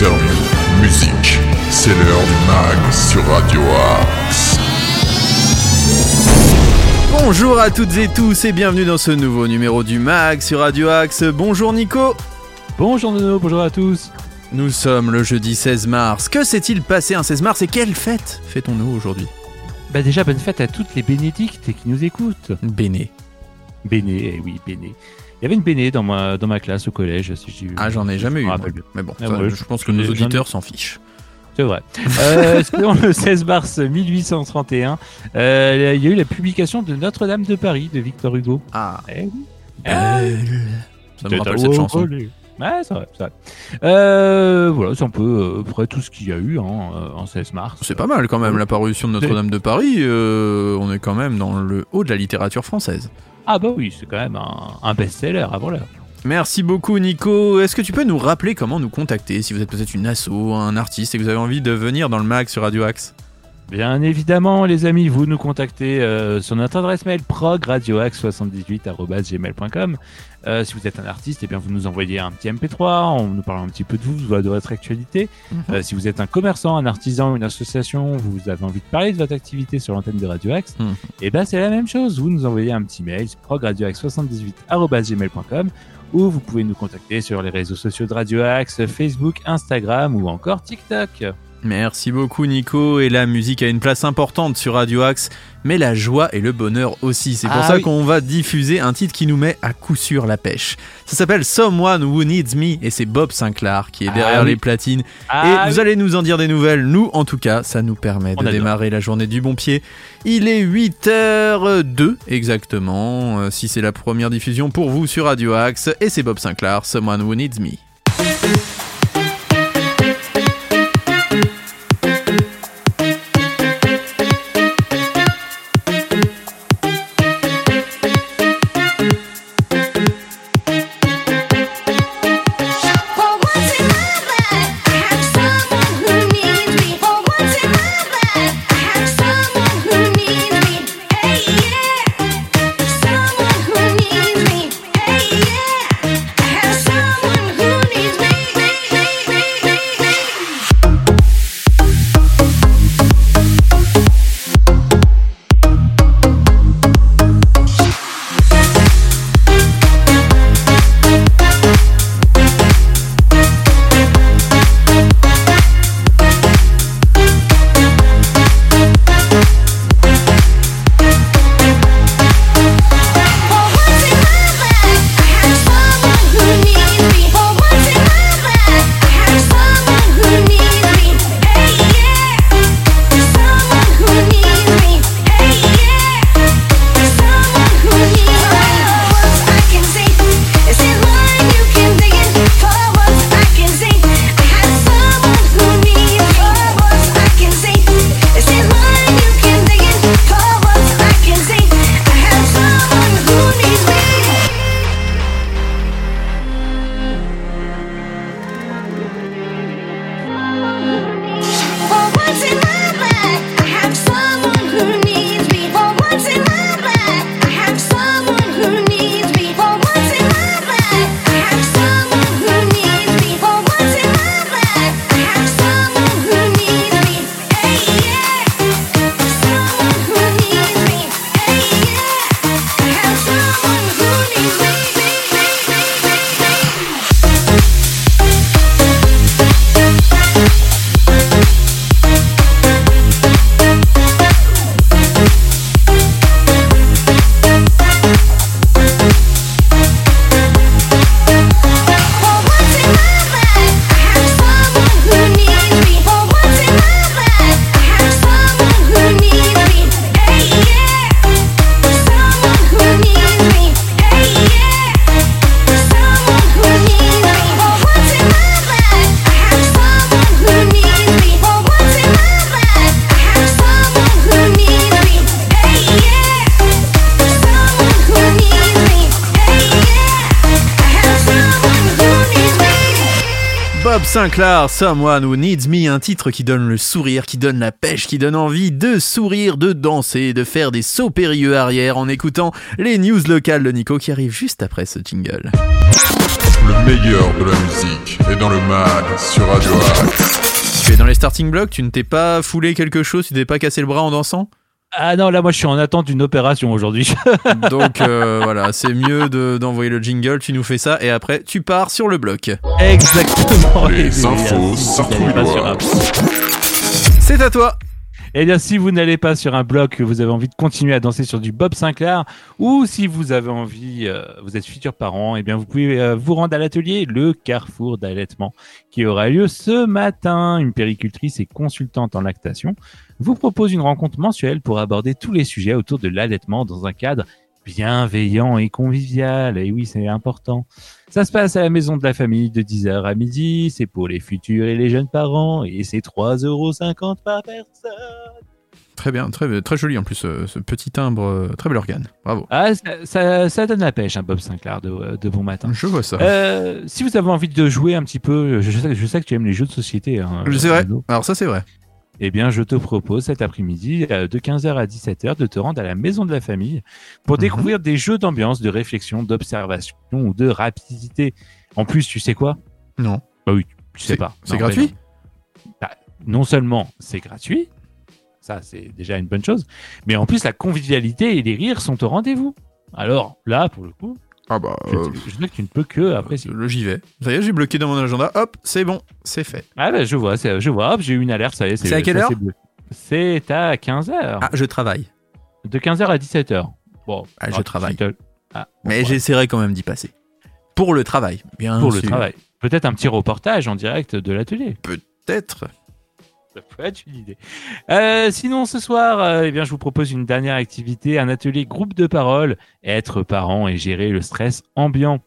interviews, musique. C'est l'heure du mag sur Radio Axe. Bonjour à toutes et tous et bienvenue dans ce nouveau numéro du MAG sur Radio Axe. Bonjour Nico. Bonjour Nono, bonjour à tous. Nous sommes le jeudi 16 mars. Que s'est-il passé un 16 mars et quelle fête fêtons-nous aujourd'hui? Bah déjà bonne fête à toutes les bénédictes qui nous écoutent. Béné. Béné, eh oui, Béné. Il y avait une Béné dans ma, dans ma classe au collège. Si j'ai- Ah j'en ai jamais je eu. moi. Mais bon, Ah ça, ouais, je pense je- que nos auditeurs s'en fichent. C'est vrai. Euh, selon le 16 mars 1831, euh, il y a eu la publication de Notre-Dame de Paris de Victor Hugo. Ah. Eh oui. Belle. Ça me rappelle cette chanson. Ouais, c'est vrai. Euh, voilà, c'est un peu euh, près tout ce qu'il y a eu hein, euh, en 16 mars. C'est pas mal quand même la parution de Notre-Dame de Paris. euh, on est quand même dans le haut de la littérature française. Ah bah oui, c'est quand même un, un best-seller avant l'heure. Merci beaucoup Nico. Est-ce que tu peux nous rappeler comment nous contacter si vous êtes peut-être une asso, un artiste et que vous avez envie de venir dans le mag sur Radio Axe? Bien évidemment, les amis, vous nous contactez euh, sur notre adresse mail progradioax78.gmail.com. Euh, si vous êtes un artiste, eh bien, vous nous envoyez un petit MP3 en nous parlant un petit peu de vous, de votre actualité. Euh, si vous êtes un commerçant, un artisan, une association, vous avez envie de parler de votre activité sur l'antenne de Radio Axe, Mhm. eh ben, c'est la même chose. Vous nous envoyez un petit mail, progradioax78.gmail.com ou vous pouvez nous contacter sur les réseaux sociaux de Radio Axe, Facebook, Instagram ou encore TikTok. Merci beaucoup Nico et la musique a une place importante sur Radio Axe mais la joie et le bonheur aussi. C'est pour Ah ça oui. qu'on va diffuser un titre qui nous met à coup sûr la pêche. Ça s'appelle Someone Who Needs Me et c'est Bob Sinclair qui est Ah derrière oui. les platines Ah, et vous allez nous en dire des nouvelles. Nous, en tout cas, ça nous permet On de démarrer la journée du bon pied. Il est 8h02 exactement, euh, si c'est la première diffusion pour vous sur Radio Axe. Et c'est Bob Sinclair, Someone Who Needs Me. Sinclair, Someone Who Needs Me, un titre qui donne le sourire, qui donne la pêche, qui donne envie de sourire, de danser, de faire des sauts périlleux arrière en écoutant les news locales de Nico qui arrivent juste après ce jingle. Le meilleur de la musique est dans le mag sur Radio. Tu es dans les starting blocks, tu ne t'es pas foulé quelque chose, tu t'es pas cassé le bras en dansant? Ah non, là, moi, je suis en attente d'une opération aujourd'hui. Donc euh, voilà, c'est mieux de- d'envoyer le jingle, tu nous fais ça et après tu pars sur le bloc. Exactement. Les Et infos C'est à toi Eh bien, si vous n'allez pas sur un blog, que vous avez envie de continuer à danser sur du Bob Sinclair, ou si vous avez envie, euh, vous êtes futur parent, eh bien, vous pouvez euh, vous rendre à l'atelier Le Carrefour d'allaitement, qui aura lieu ce matin. Une péricultrice et consultante en lactation vous propose une rencontre mensuelle pour aborder tous les sujets autour de l'allaitement dans un cadre bienveillant et convivial. Et oui, c'est important. Ça se passe à la maison de la famille de 10h à midi. C'est pour les futurs et les jeunes parents et c'est 3,50€ par personne. Très bien, très, très joli en plus, euh, ce petit timbre, euh, très bel organe. Bravo. Ah, ça, ça, ça donne la pêche, un Bob Sinclair de, de bon matin. Je vois ça. Euh, si vous avez envie de jouer un petit peu, je sais, je sais que tu aimes les jeux de société. Hein, c'est vrai. Alors ça c'est vrai. Eh bien, je te propose cet après-midi, euh, de 15h à 17h, de te rendre à la maison de la famille pour Mhm. découvrir des jeux d'ambiance, de réflexion, d'observation ou de rapidité. En plus, tu sais quoi? Non. Bah oui, tu sais pas. c'est gratuit? Bah, non seulement c'est gratuit, ça c'est déjà une bonne chose, mais en plus la convivialité et les rires sont au rendez-vous. Alors là, pour le coup, Ah bah, je, euh, je sais que tu ne peux que apprécier. le j'y vais. Ça y est, j'ai bloqué dans mon agenda. Hop, c'est bon, c'est fait. Ah bah je vois, c'est- je vois, hop, j'ai eu une alerte, ça y est. C'est à quelle ça, heure c'est à 15h. Ah, je travaille. De 15h à 17h. Bon, Ah, je alors, travaille. Ah, bon, Mais j'essaierai quand même d'y passer. Pour le travail, bien pour le travail. Peut-être un petit reportage en direct de l'atelier. Peut-être. Ça pourrait être une idée. Euh, sinon, ce soir, euh, eh bien, je vous propose une dernière activité, un atelier groupe de parole, être parent et gérer le stress ambiant.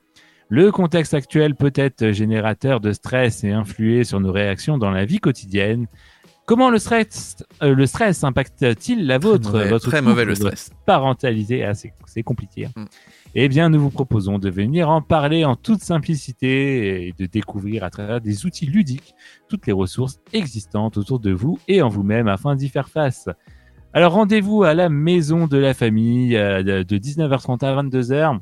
Le contexte actuel peut être générateur de stress et influer sur nos réactions dans la vie quotidienne. Comment le stress, euh, le stress impacte-t-il la vôtre, Mauvais- votre très mauvais le stress. parentalisé? Ah, c'est compliqué. hein. Mm. Eh bien, nous vous proposons de venir en parler en toute simplicité et de découvrir à travers des outils ludiques toutes les ressources existantes autour de vous et en vous-même afin d'y faire face. Alors rendez-vous à la maison de la famille euh, de de 19h30 à 22h.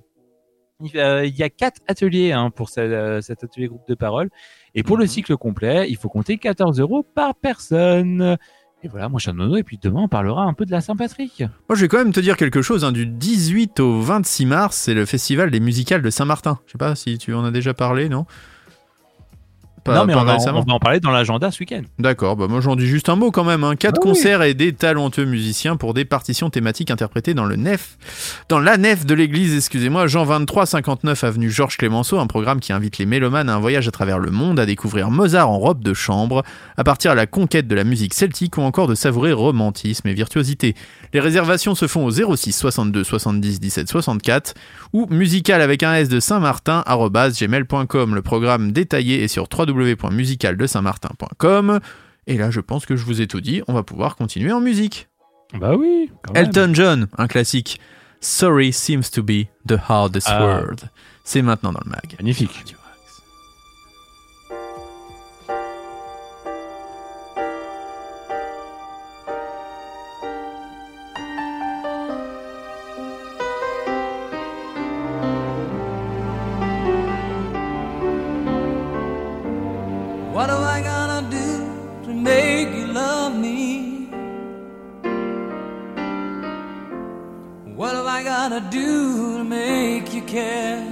Il euh, il y a quatre ateliers hein, pour euh, cet atelier groupe de parole. Et pour le Mhm. cycle complet, il faut compter 14 euros par personne. Et voilà, moi je suis Nono et puis demain on parlera un peu de la Saint-Patrick. Moi, je vais quand même te dire quelque chose. hein. Du 18 au 26 mars, c'est le festival des musicales de Saint-Martin. Je sais pas si tu en as déjà parlé, non? Pas- non mais pas on, va- récemment on va en parler dans l'agenda ce week-end. D'accord, bah moi j'en dis juste un mot quand même. Hein. Quatre Ah oui. concerts et des talentueux musiciens pour des partitions thématiques interprétées dans le nef, dans la nef de l'église, excusez-moi, Jean 23 59 avenue Georges Clémenceau, un programme qui invite les mélomanes à un voyage à travers le monde, à découvrir Mozart en robe de chambre, à partir à la conquête de la musique celtique ou encore de savourer romantisme et virtuosité. Les réservations se font au 06 62 70 17 64 ou musical avec un S de Saint-Martin gmail.com. Le programme détaillé est sur www.musicaldesaintmartin.com. Et là, je pense que je vous ai tout dit. On va pouvoir continuer en musique. Bah oui. quand même. Elton John, un classique. Sorry seems to be the hardest Ah. word. C'est maintenant dans le mag. Magnifique. I gonna do to make you love me? What am I gotta do to make you care?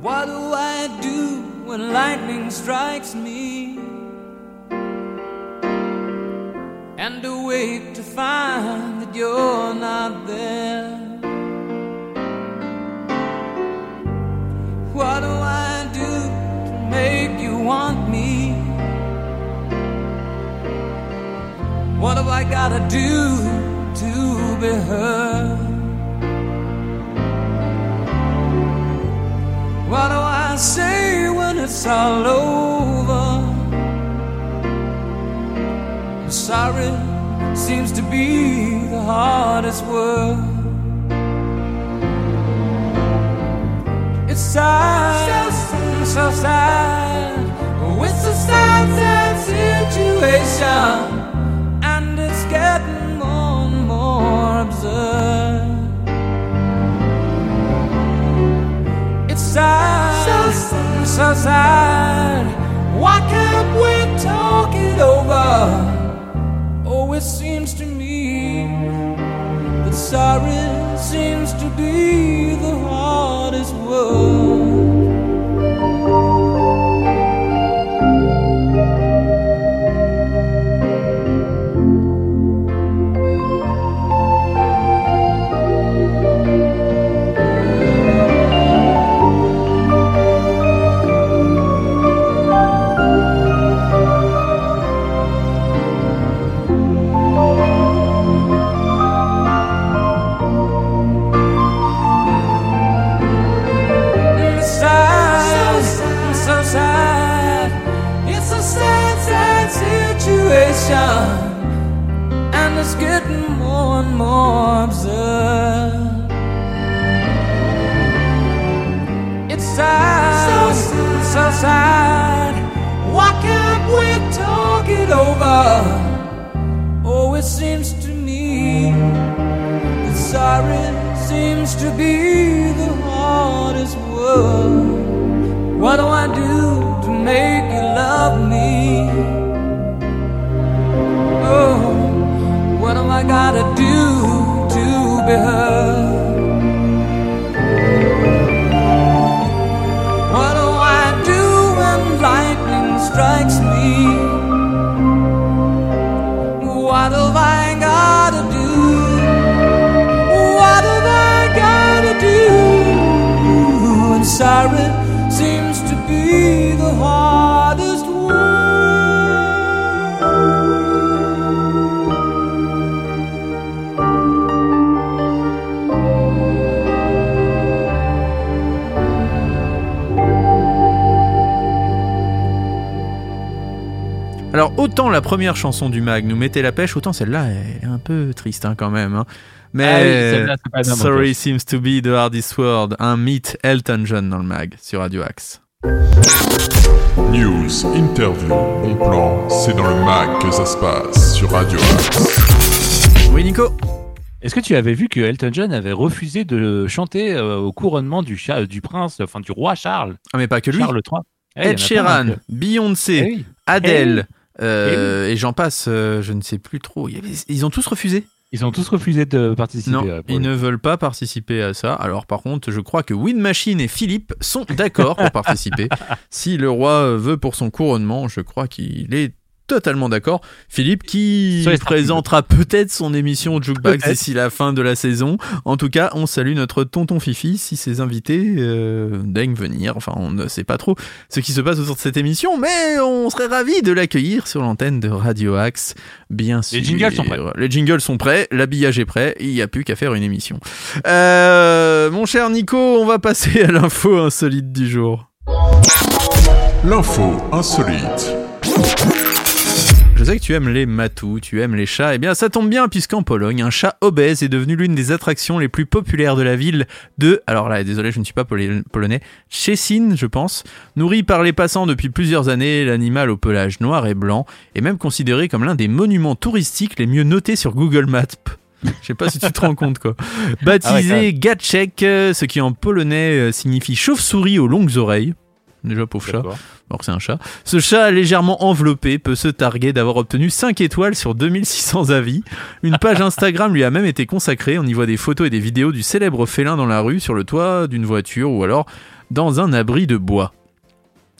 What do I do when lightning strikes me? And awake to find that you're not there. What have I gotta do to be heard? What do I say when it's all over? Sorry seems to be the hardest word. It's sad, so, so sad. It's a sad, sad situation, desert. It's sad, so sad, so sad. Why can't we talk it over? Oh, it seems to me that sorry seems to be the hardest word. It's sad, so sad. Why can't we talk it over? Oh, it seems to me that sorry seems to be the hardest word. What do I do to make you love me? Oh, what am I gotta do to be heard? Strikes me? What have I gotta do? What have I gotta do? And sorry seems to be the hardest Alors autant la première chanson du mag nous mettait la pêche, autant celle-là elle est un peu triste hein, quand même. hein. Mais Ah oui, celle-là, c'est pas Sorry seems to be the hardest word. Un meet Elton John dans le mag sur Radio Axe. News, interview, bon plan, c'est dans le mag que ça se passe sur Radio Axe. Oui Nico Est-ce que tu avais vu que Elton John avait refusé de chanter euh, au couronnement du, cha- du prince, enfin du roi Charles, Ah mais pas que lui. Charles III Eh, Ed pas Sheeran, Beyoncé, Eh oui. Adele euh, et j'en passe, euh, je ne sais plus trop. Ils ont tous refusé. Ils ont tous refusé de participer. Non, ils ne veulent pas participer à ça. Alors par contre, je crois que Win Machine et Philippe sont d'accord pour participer. si le roi veut pour son couronnement, je crois qu'il est totalement d'accord. Philippe qui présentera peut-être son émission Jukebox d'ici la fin de la saison. En tout cas, on salue notre tonton Fifi si ses invités euh, daignent venir. Enfin, on ne sait pas trop ce qui se passe autour de cette émission, mais on serait ravis de l'accueillir sur l'antenne de Radio Axe, bien sûr. Les jingles sont prêts. Les jingles sont prêts, l'habillage est prêt, il n'y a plus qu'à faire une émission. Euh, mon cher Nico, on va passer à l'info insolite du jour. L'info insolite. Je sais que tu aimes les matous, tu aimes les chats. Eh bien, ça tombe bien puisqu'en Pologne, un chat obèse est devenu l'une des attractions les plus populaires de la ville de, alors là, désolé, je ne suis pas polonais, Szczecin, je pense. Nourri par les passants depuis plusieurs années, l'animal au pelage noir et blanc est même considéré comme l'un des monuments touristiques les mieux notés sur Google Maps. Je sais pas si tu te rends compte quoi. Baptisé Ah ouais, Gacek, euh, ce qui en polonais euh, signifie chauve-souris aux longues oreilles. Déjà pauvre chat. Alors que c'est un chat. Ce chat légèrement enveloppé peut se targuer d'avoir obtenu 5 étoiles sur 2600 avis. Une page Instagram lui a même été consacrée. On y voit des photos et des vidéos du célèbre félin dans la rue, sur le toit d'une voiture ou alors dans un abri de bois.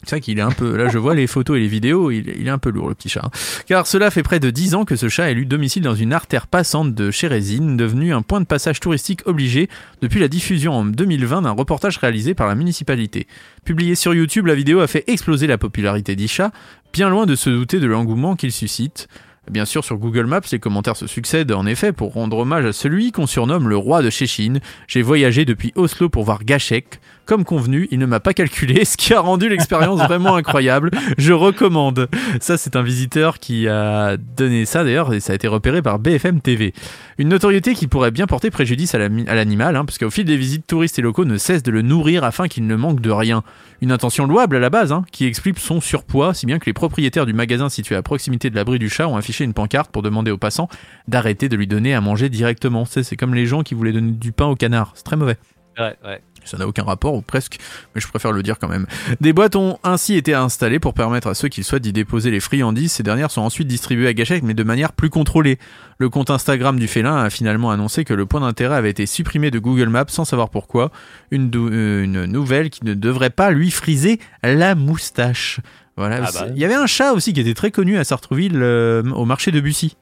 C'est vrai qu'il est un peu. Là, je vois les photos et les vidéos, il, est un peu lourd, le petit chat. Car cela fait près de 10 ans que ce chat a élu domicile dans une artère passante de Chérésine, devenue un point de passage touristique obligé depuis la diffusion en 2020 d'un reportage réalisé par la municipalité. Publié sur YouTube, la vidéo a fait exploser la popularité d'Isha, bien loin de se douter de l'engouement qu'il suscite. Bien sûr, sur Google Maps, les commentaires se succèdent en effet pour rendre hommage à celui qu'on surnomme le roi de Chéchine. J'ai voyagé depuis Oslo pour voir Gachek. Comme convenu, il ne m'a pas calculé, ce qui a rendu l'expérience vraiment incroyable. Je recommande. Ça, c'est un visiteur qui a donné ça d'ailleurs, et ça a été repéré par BFM TV. Une notoriété qui pourrait bien porter préjudice à l'animal, hein, parce qu'au fil des visites, touristes et locaux ne cessent de le nourrir afin qu'il ne manque de rien. Une intention louable à la base, hein, qui explique son surpoids, si bien que les propriétaires du magasin situé à proximité de l'abri du chat ont affiché une pancarte pour demander aux passants d'arrêter de lui donner à manger directement. C'est comme les gens qui voulaient donner du pain au canard. C'est très mauvais. Ouais, ouais. Ça n'a aucun rapport, ou presque, mais je préfère le dire quand même. Des boîtes ont ainsi été installées pour permettre à ceux qui souhaitent d'y déposer les friandises. Ces dernières sont ensuite distribuées à gâchette, mais de manière plus contrôlée. Le compte Instagram du félin a finalement annoncé que le point d'intérêt avait été supprimé de Google Maps sans savoir pourquoi. Une, euh, une nouvelle qui ne devrait pas lui friser la moustache. Voilà. Ah bah. Il y avait un chat aussi qui était très connu à Sartrouville euh, au marché de Bussy.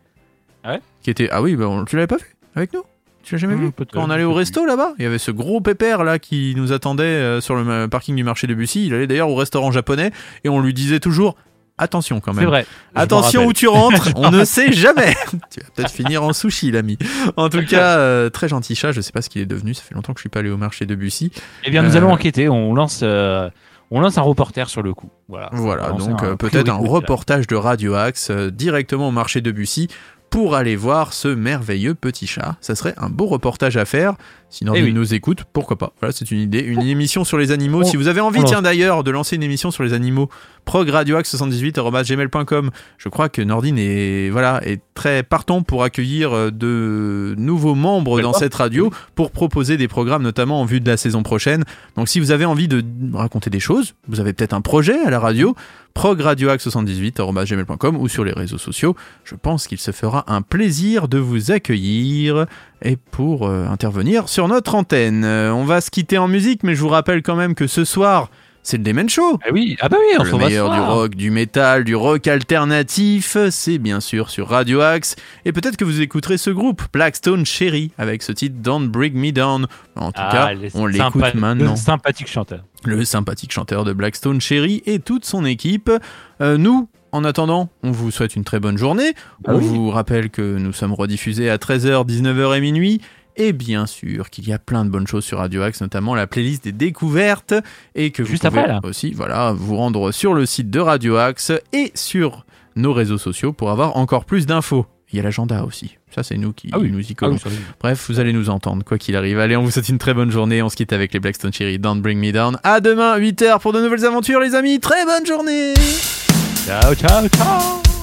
Ah ouais? Qui était ah oui, bah, on- tu l'avais pas vu? Avec nous? Tu l'as jamais Hmm, vu Quand on allait au resto là-bas, il y avait ce gros pépère là qui nous attendait euh, sur le parking du marché de Bussy. Il allait d'ailleurs au restaurant japonais et on lui disait toujours attention quand même. C'est vrai. Attention où tu rentres, on ne sait jamais. tu vas peut-être finir en sushi, l'ami. En tout cas, euh, très gentil chat. Je sais pas ce qu'il est devenu. Ça fait longtemps que je suis pas allé au marché de Bussy. Eh bien, nous Euh, allons enquêter. On lance, euh, on lance un reporter sur le coup. Voilà. Voilà, donc peut-être un reportage de Radio Axe directement au marché de Bussy pour aller voir ce merveilleux petit chat. Ça serait un beau reportage à faire. Si Nordine Eh oui. nous écoute, pourquoi pas Voilà, c'est une idée. Une émission sur les animaux. On- si vous avez envie, lance. tiens d'ailleurs, de lancer une émission sur les animaux, progradioaxe78.gmail.com. Je crois que Nordine est, voilà, est très partant pour accueillir euh, de nouveaux membres dans cette radio pour proposer des programmes, notamment en vue de la saison prochaine. Donc si vous avez envie de raconter des choses, vous avez peut-être un projet à la radio, progradioaxe78.gmail.com ou sur les réseaux sociaux. Je pense qu'il se fera un plaisir de vous accueillir et pour euh, intervenir sur notre antenne. Euh, on va se quitter en musique, mais je vous rappelle quand même que ce soir, c'est le Demen Show. Ah oui, ah bah oui, on Le meilleur du rock, du métal, du rock alternatif, c'est bien sûr sur Radio Axe. Et peut-être que vous écouterez ce groupe, Blackstone Cherry, avec ce titre Don't Bring Me Down. En tout Ah, cas, on l'écoute maintenant Le sympathique chanteur. le sympathique chanteur de Blackstone Cherry et toute son équipe. Euh, nous, en attendant, on vous souhaite une très bonne journée. Ah on oui. vous rappelle que nous sommes rediffusés à 13h, 19h et minuit. Et bien sûr qu'il y a plein de bonnes choses sur Radio Axe, notamment la playlist des découvertes. Et que vous Juste pouvez après, là. aussi voilà, vous rendre sur le site de Radio Axe et sur nos réseaux sociaux pour avoir encore plus d'infos. Il y a l'agenda aussi. Ça, c'est nous qui Ah oui. nous y Ah collons. oui, ça va. Bref, vous allez nous entendre, quoi qu'il arrive. Allez, on vous souhaite une très bonne journée. On se quitte avec les Blackstone Cherry. Don't bring me down. À demain, 8h pour de nouvelles aventures, les amis. Très bonne journée. 跳跳跳。